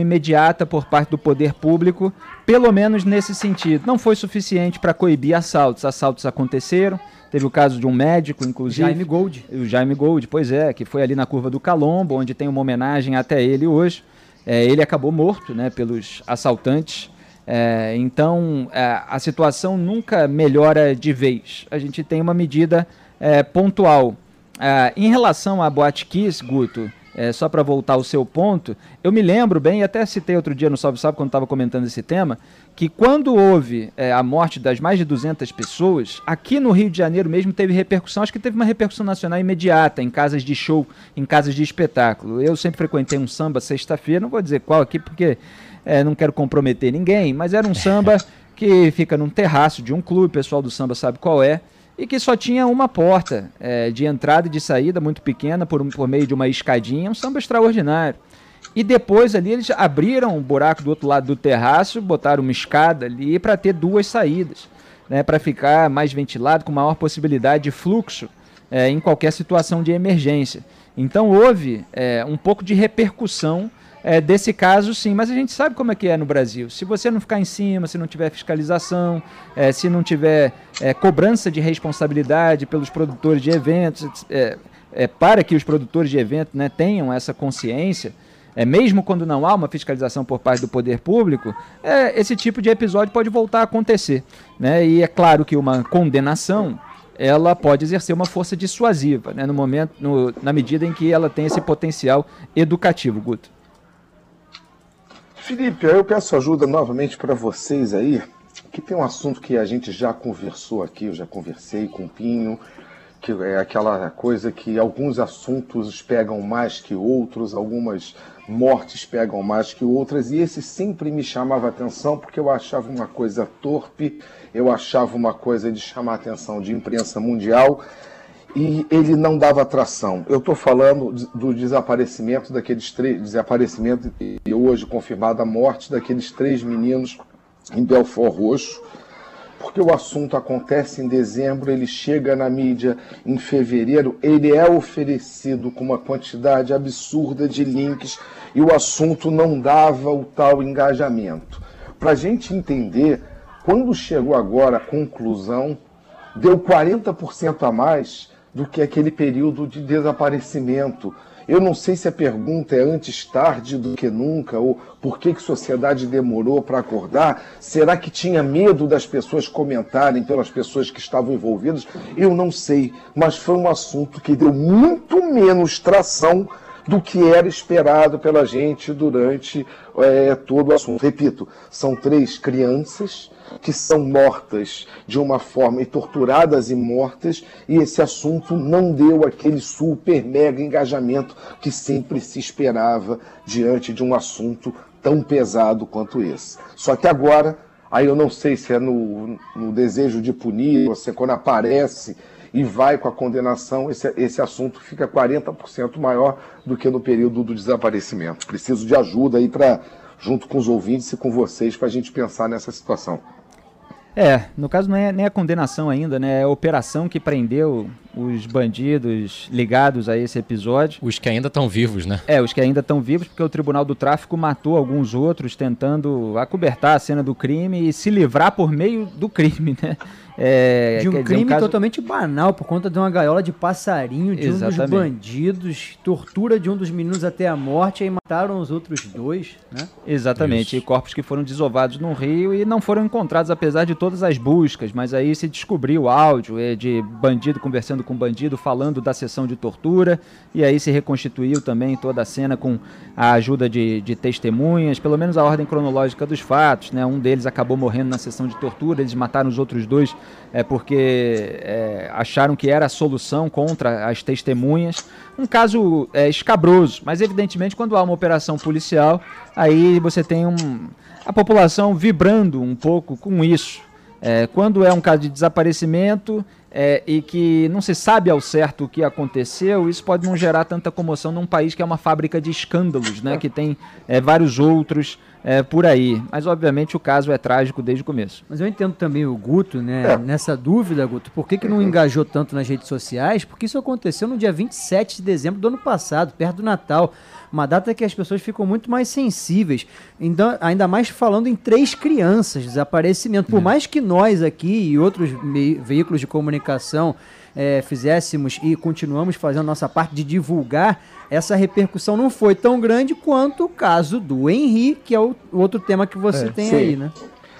imediata por parte do poder público, pelo menos nesse sentido. Não foi suficiente para coibir assaltos. Assaltos aconteceram. Teve o caso de um médico, inclusive. Jaime Gold. O Jaime Gold, pois é, que foi ali na curva do Calombo, onde tem uma homenagem até ele hoje. É, ele acabou morto né, pelos assaltantes. É, então, é, a situação nunca melhora de vez. A gente tem uma medida é, pontual. É, em relação a Boate Kiss, Guto, é, só para voltar ao seu ponto, eu me lembro bem, e até citei outro dia no Salve Salve quando estava comentando esse tema, que quando houve é, a morte das mais de 200 pessoas, aqui no Rio de Janeiro mesmo teve repercussão, acho que teve uma repercussão nacional imediata, em casas de show, em casas de espetáculo. Eu sempre frequentei um samba sexta-feira, não vou dizer qual aqui porque é, não quero comprometer ninguém, mas era um samba que fica num terraço de um clube, o pessoal do samba sabe qual é, e que só tinha uma porta é, de entrada e de saída muito pequena por, por meio de uma escadinha, um samba extraordinário. E depois ali eles abriram um buraco do outro lado do terraço, botaram uma escada ali para ter duas saídas, né, para ficar mais ventilado, com maior possibilidade de fluxo é, em qualquer situação de emergência. Então houve é, um pouco de repercussão é, desse caso, sim. Mas a gente sabe como é que é no Brasil. Se você não ficar em cima, se não tiver fiscalização, é, se não tiver é, cobrança de responsabilidade pelos produtores de eventos, é, é, para que os produtores de eventos né, tenham essa consciência, é, mesmo quando não há uma fiscalização por parte do poder público, é, esse tipo de episódio pode voltar a acontecer. Né? E é claro que uma condenação ela pode exercer uma força dissuasiva, né, no momento, no, na medida em que ela tem esse potencial educativo, Guto. Felipe, eu peço ajuda novamente para vocês aí, que tem um assunto que a gente já conversou aqui, eu já conversei com o Pinho, que é aquela coisa que alguns assuntos pegam mais que outros, algumas mortes pegam mais que outras, e esse sempre me chamava atenção porque eu achava uma coisa torpe, eu achava uma coisa de chamar atenção de imprensa mundial, e ele não dava atração. Eu estou falando do desaparecimento daqueles três, desaparecimento e hoje confirmada a morte daqueles três meninos em Belfort Roxo, porque o assunto acontece em dezembro, ele chega na mídia em fevereiro, ele é oferecido com uma quantidade absurda de links e o assunto não dava o tal engajamento. Para a gente entender, quando chegou agora a conclusão, deu 40% a mais do que aquele período de desaparecimento. Eu não sei se a pergunta é antes tarde do que nunca, ou por que, que a sociedade demorou para acordar. Será que tinha medo das pessoas comentarem pelas pessoas que estavam envolvidas? Eu não sei, mas foi um assunto que deu muito menos tração do que era esperado pela gente durante é, todo o assunto. Repito, são três crianças que são mortas de uma forma e torturadas e mortas, e esse assunto não deu aquele super mega engajamento que sempre se esperava diante de um assunto tão pesado quanto esse. Só que agora, aí eu não sei se é no, no desejo de punir, ou se é quando aparece e vai com a condenação, esse, esse assunto fica 40% maior do que no período do desaparecimento. Preciso de ajuda aí para, junto com os ouvintes e com vocês, para a gente pensar nessa situação. É, no caso não é nem a condenação ainda, né? É a operação que prendeu os bandidos ligados a esse episódio. Os que ainda estão vivos, né? É, os que ainda estão vivos, porque o Tribunal do Tráfico matou alguns outros tentando acobertar a cena do crime e se livrar por meio do crime, né? É, de um crime dizer, um caso... totalmente banal, por conta de uma gaiola de passarinho, de Exatamente. um dos bandidos, tortura de um dos meninos até a morte, e mataram os outros dois, né? Exatamente, Isso. e corpos que foram desovados no rio e não foram encontrados, apesar de todas as buscas, mas aí se descobriu o áudio é, de bandido conversando com bandido, falando da sessão de tortura, e aí se reconstituiu também toda a cena com a ajuda de, de testemunhas, pelo menos a ordem cronológica dos fatos, né? Um deles acabou morrendo na sessão de tortura, eles mataram os outros dois é porque é, acharam que era a solução contra as testemunhas. Um caso é, escabroso, mas evidentemente quando há uma operação policial, aí você tem um, a população vibrando um pouco com isso. É, quando é um caso de desaparecimento é, e que não se sabe ao certo o que aconteceu, isso pode não gerar tanta comoção num país que é uma fábrica de escândalos, né, que tem é, vários outros é, por aí. Mas, obviamente, o caso é trágico desde o começo. Mas eu entendo também o Guto, né? É. Nessa dúvida, Guto, por que, que não engajou tanto nas redes sociais? Porque isso aconteceu no dia 27 de dezembro do ano passado, perto do Natal. Uma data que as pessoas ficam muito mais sensíveis. Então, ainda mais falando em três crianças, desaparecimento. Por é. mais que nós aqui e outros veículos de comunicação é, fizéssemos e continuamos fazendo nossa parte de divulgar, essa repercussão não foi tão grande quanto o caso do Henri, que é o outro tema que você é, tem sim. aí, né?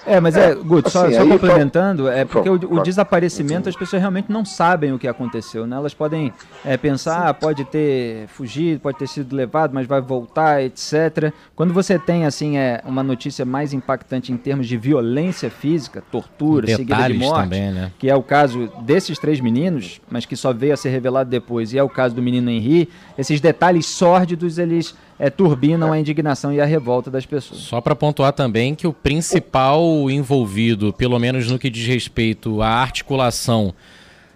É, mas é, é Guto, só, assim, só complementando, é porque o, o, desaparecimento as pessoas realmente não sabem o que aconteceu, né? Elas podem é, pensar, ah, pode ter fugido, pode ter sido levado, mas vai voltar, etc. Quando você tem, assim, é, uma notícia mais impactante em termos de violência física, tortura, Detalhes seguida de morte, também, né? que é o caso desses três meninos, mas que só veio a ser revelado depois, e é o caso do menino Henri, esses detalhes sórdidos, eles é, turbinam a indignação e a revolta das pessoas. Só para pontuar também que o principal envolvido, pelo menos no que diz respeito à articulação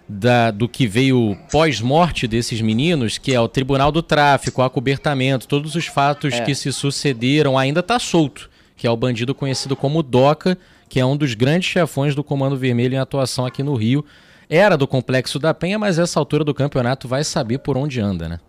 da, do que veio pós-morte desses meninos, que é o Tribunal do Tráfico, o acobertamento, todos os fatos é. que se sucederam, ainda está solto, que é o bandido conhecido como Doca, que é um dos grandes chefões do Comando Vermelho em atuação aqui no Rio. Era do Complexo da Penha, mas essa altura do campeonato vai saber por onde anda, né?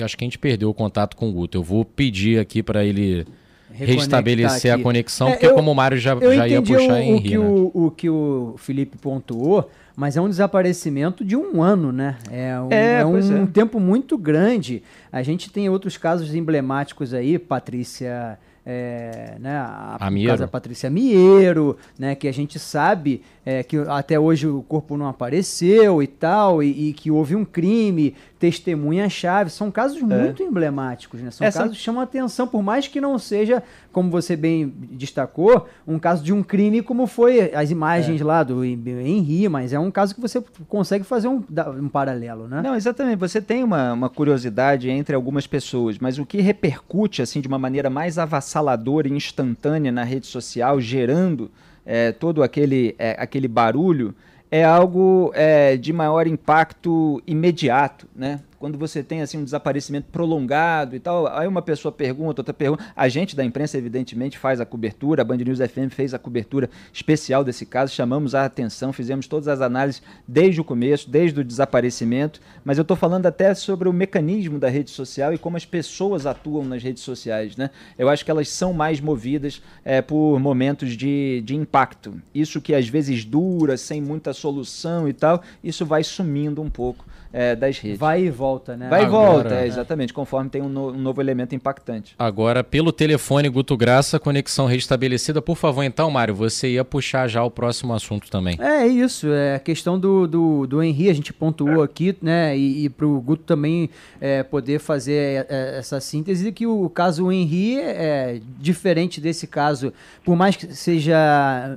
Eu acho que a gente perdeu o contato com o Guto. Eu vou pedir aqui para ele restabelecer aqui. a conexão, é, porque eu, como o Mário já, já ia puxar o, em o que né? o, o que o Felipe pontuou, mas é um desaparecimento de um ano, né? É um, é, é um, é. tempo muito grande. A gente tem outros casos emblemáticos aí, Patrícia é, né, a Amiero. casa Patrícia Miero, né, que a gente sabe é, que até hoje o corpo não apareceu e tal, e, e que houve um crime, testemunha-chave, são casos é. muito emblemáticos, né? São Essa... casos que chamam atenção, por mais que não seja, como você bem destacou, um caso de um crime como foi as imagens é. lá do Henri, mas é um caso que você consegue fazer um, um paralelo, né? Não, exatamente. Você tem uma, uma curiosidade entre algumas pessoas, mas o que repercute assim de uma maneira mais avassaladora e instantânea na rede social, gerando é, todo aquele, é, aquele barulho, é algo é, de maior impacto imediato, né? Quando você tem assim um desaparecimento prolongado e tal, aí uma pessoa pergunta, outra pergunta. A gente da imprensa, evidentemente, faz a cobertura, a Band News FM fez a cobertura especial desse caso, chamamos a atenção, fizemos todas as análises desde o começo, desde o desaparecimento, mas eu estou falando até sobre o mecanismo da rede social e como as pessoas atuam nas redes sociais. Né? Eu acho que elas são mais movidas é, por momentos de, de impacto. Isso que às vezes dura, sem muita solução e tal, isso vai sumindo um pouco é, das redes. Vai e volta, né? Vai Agora, e volta, é, exatamente, conforme tem um, no, um, novo elemento impactante. Agora, pelo telefone Guto Graça, conexão restabelecida. Por favor, então, Mário, você ia puxar já o próximo assunto também. É isso, é a questão do, do, do Henri, a gente pontuou aqui, né? E, e para o Guto também é, poder fazer é, é, essa síntese que o caso Henri é diferente desse caso, por mais que seja.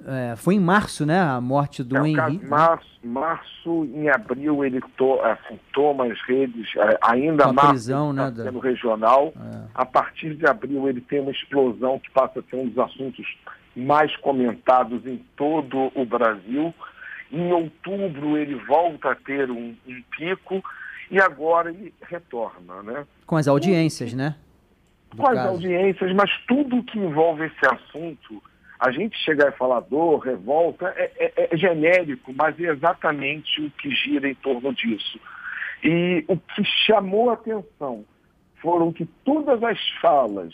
É, foi em março, né? A morte do é, Henri. Março março, em abril, ele to, assim, toma as redes, é, ainda a mais prisão, né, da... regional. É. A partir de abril, ele tem uma explosão que passa a ser um dos assuntos mais comentados em todo o Brasil. Em outubro, ele volta a ter um, um pico e agora ele retorna. Né? Com as audiências, né? Com as audiências, mas tudo que envolve esse assunto a gente chegar e falar dor, revolta, é, é, é, genérico, mas é exatamente o que gira em torno disso. E o que chamou a atenção foram que todas as falas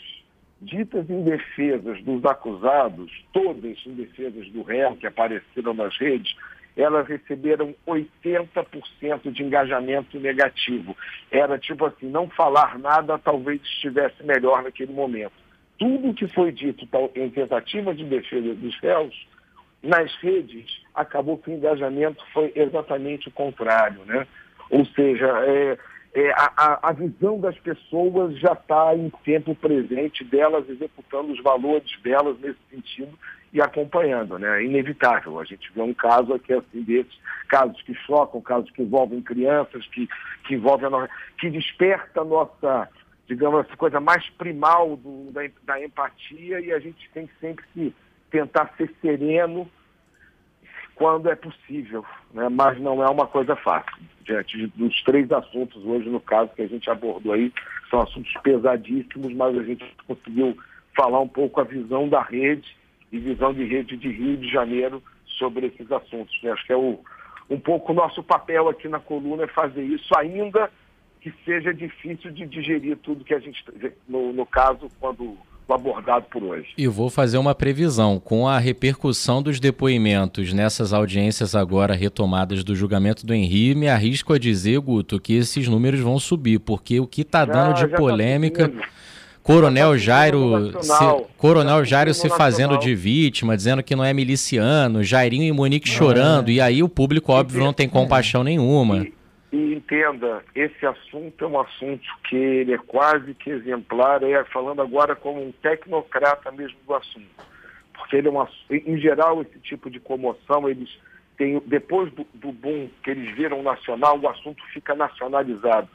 ditas em defesas dos acusados, todas em defesas do réu que apareceram nas redes, elas receberam 80% de engajamento negativo. Era tipo assim, não falar nada talvez estivesse melhor naquele momento tudo que foi dito em tentativa de defesa dos réus, nas redes, acabou que o engajamento foi exatamente o contrário. Né? Ou seja, é, é, a, a, visão das pessoas já está em tempo presente delas, executando os valores delas nesse sentido e acompanhando. Né? É inevitável. A gente vê um caso aqui assim desses, casos que chocam, casos que envolvem crianças, que, que envolvem a, que desperta a nossa digamos, essa coisa mais primal do, da, da empatia e a gente tem sempre que tentar ser sereno quando é possível, né? mas não é uma coisa fácil. Diante dos três assuntos hoje, no caso que a gente abordou aí, são assuntos pesadíssimos, mas a gente conseguiu falar um pouco a visão da rede e visão de rede de Rio de Janeiro sobre esses assuntos. Eu acho que é o, um pouco o nosso papel aqui na coluna é fazer isso ainda que seja difícil de digerir tudo que a gente, no, no caso, quando abordado por hoje. E vou fazer uma previsão. Com a repercussão dos depoimentos nessas audiências agora retomadas do julgamento do Henri, me arrisco a dizer, Guto, que esses números vão subir, porque o que está dando de tá polêmica. Tá Coronel Jairo, se, Coronel Jairo se fazendo de vítima, dizendo que não é miliciano, Jairinho e Monique chorando, é. e aí o público, óbvio, não tem compaixão nenhuma. E, e entenda, esse assunto é um assunto que ele é quase que exemplar, é falando agora como um tecnocrata mesmo do assunto. Porque ele é uma, em geral, esse tipo de comoção, eles têm, depois do, do boom que eles viram nacional, o assunto fica nacionalizado.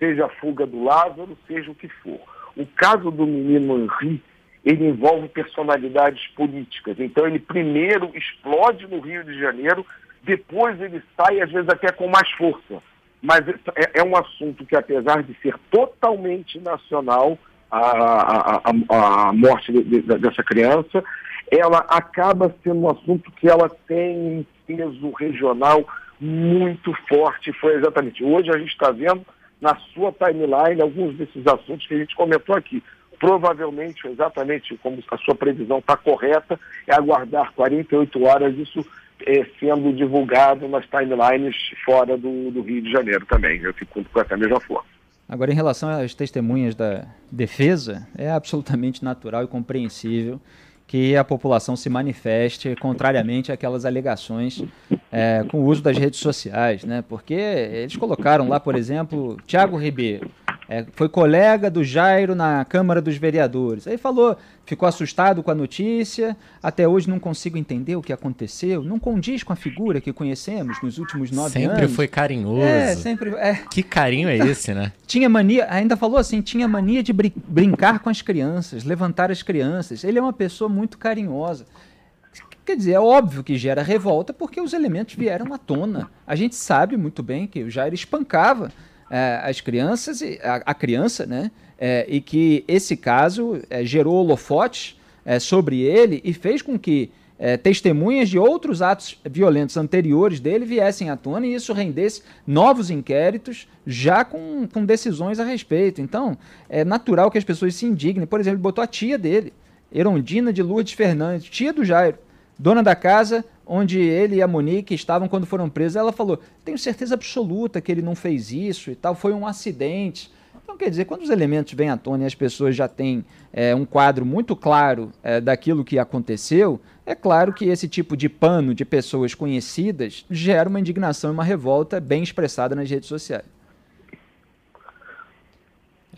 Seja a fuga do Lázaro, seja o que for. O caso do menino Henri, ele envolve personalidades políticas. Então ele primeiro explode no Rio de Janeiro, depois ele sai, às vezes até com mais força mas é, é um assunto que, apesar de ser totalmente nacional, a, a, a morte de, de, dessa criança, ela acaba sendo um assunto que ela tem um peso regional muito forte. Foi exatamente. Hoje a gente está vendo na sua timeline alguns desses assuntos que a gente comentou aqui. Provavelmente, exatamente como a sua previsão está correta, é aguardar 48 horas isso sendo divulgado nas timelines fora do, do, Rio de Janeiro também. Eu fico com essa mesma forma. Agora, em relação às testemunhas da defesa, é absolutamente natural e compreensível que a população se manifeste contrariamente àquelas alegações é, com o uso das redes sociais, né? Porque eles colocaram lá, por exemplo, Tiago Ribeiro, é, foi colega do Jairo na Câmara dos Vereadores. Aí falou, ficou assustado com a notícia, até hoje não consigo entender o que aconteceu, não condiz com a figura que conhecemos nos últimos nove sempre anos. Sempre foi carinhoso. É, sempre. É. Que carinho é esse, né? tinha mania, ainda falou assim, tinha mania de brin brincar com as crianças, levantar as crianças. Ele é uma pessoa muito carinhosa. Quer dizer, é óbvio que gera revolta porque os elementos vieram à tona. A gente sabe muito bem que o Jair espancava é, as crianças, a, a criança, né? É, e que esse caso é, gerou holofotes é, sobre ele e fez com que é, testemunhas de outros atos violentos anteriores dele viessem à tona e isso rendesse novos inquéritos já com, com decisões a respeito. Então, é natural que as pessoas se indignem. Por exemplo, ele botou a tia dele, Erondina de Lourdes Fernandes, tia do Jairo, dona da casa, onde ele e a Monique estavam quando foram presos, ela falou: tenho certeza absoluta que ele não fez isso e tal, foi um acidente. Então, quer dizer, quando os elementos vêm à tona e as pessoas já têm é, um quadro muito claro é, daquilo que aconteceu, é claro que esse tipo de pano de pessoas conhecidas gera uma indignação e uma revolta bem expressada nas redes sociais.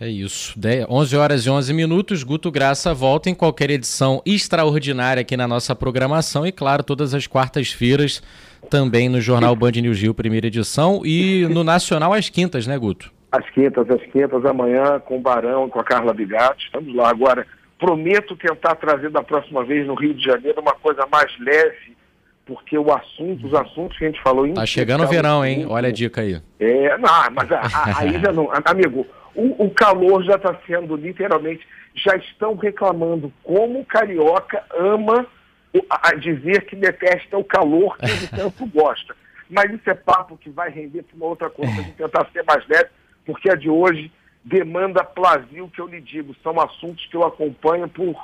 É isso. 11 horas e 11 minutos. Guto Graça volta em qualquer edição extraordinária aqui na nossa programação e, claro, todas as quartas-feiras também no Jornal Band News Rio, primeira edição, e no Nacional às quintas, né, Guto? Às quintas, às quintas, amanhã com o Barão, com a Carla Bigatti. Estamos lá. Agora, prometo tentar trazer da próxima vez no Rio de Janeiro uma coisa mais leve, porque o assunto, os assuntos que a gente falou... Tá chegando o verão, hein? Olha a dica aí. É, não, mas aí já não... Amigo, o, o calor já está sendo literalmente, já estão reclamando como o carioca ama a, dizer que detesta o calor que ele tanto gosta. Mas isso é papo que vai render para uma outra coisa, gente tentar ser mais leve, porque a de hoje demanda plasio que eu lhe digo, são assuntos que eu acompanho por,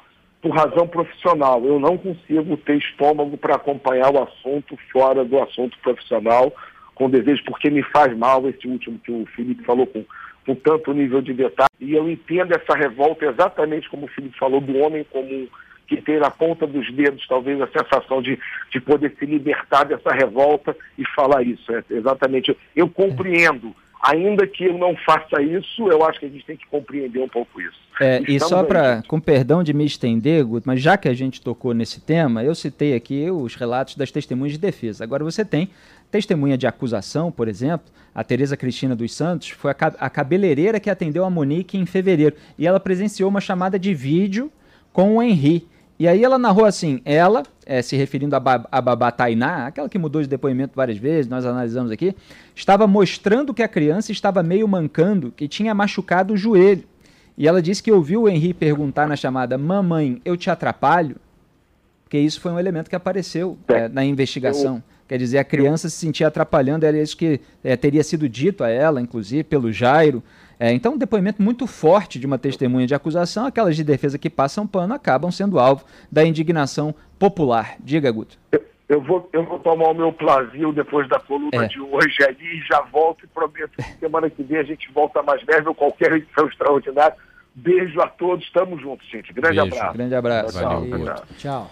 por razão profissional. Eu não consigo ter estômago para acompanhar o assunto fora do assunto profissional, com desejo, porque me faz mal esse último que o Felipe falou com com tanto nível de detalhe. E eu entendo essa revolta exatamente como o Felipe falou, do homem comum, que tem na ponta dos dedos talvez a sensação de, de poder se libertar dessa revolta e falar isso. É, exatamente. Eu compreendo. Ainda que eu não faça isso, eu acho que a gente tem que compreender um pouco isso. É, e só para, com perdão de me estender, Guto, mas já que a gente tocou nesse tema, eu citei aqui os relatos das testemunhas de defesa. Agora você tem testemunha de acusação, por exemplo, a Tereza Cristina dos Santos, foi a, a cabeleireira que atendeu a Monique em fevereiro. E ela presenciou uma chamada de vídeo com o Henri. E aí ela narrou assim, ela, é, se referindo a, ba a Babá Tainá, aquela que mudou de depoimento várias vezes, nós analisamos aqui, estava mostrando que a criança estava meio mancando, que tinha machucado o joelho. E ela disse que ouviu o Henri perguntar na chamada, mamãe, eu te atrapalho? Porque isso foi um elemento que apareceu é, na investigação. Quer dizer, a criança se sentia atrapalhando, era isso que é, teria sido dito a ela, inclusive, pelo Jairo. É, então, um depoimento muito forte de uma testemunha de acusação, aquelas de defesa que passam pano acabam sendo alvo da indignação popular. Diga, Guto. Eu, eu vou, eu vou tomar o meu plasio depois da coluna é. de hoje aí e já volto e prometo que semana que vem a gente volta mais leve ou qualquer edição extraordinária. Beijo a todos, estamos juntos, gente. Grande Beijo. abraço. Grande abraço. Tchau. tchau.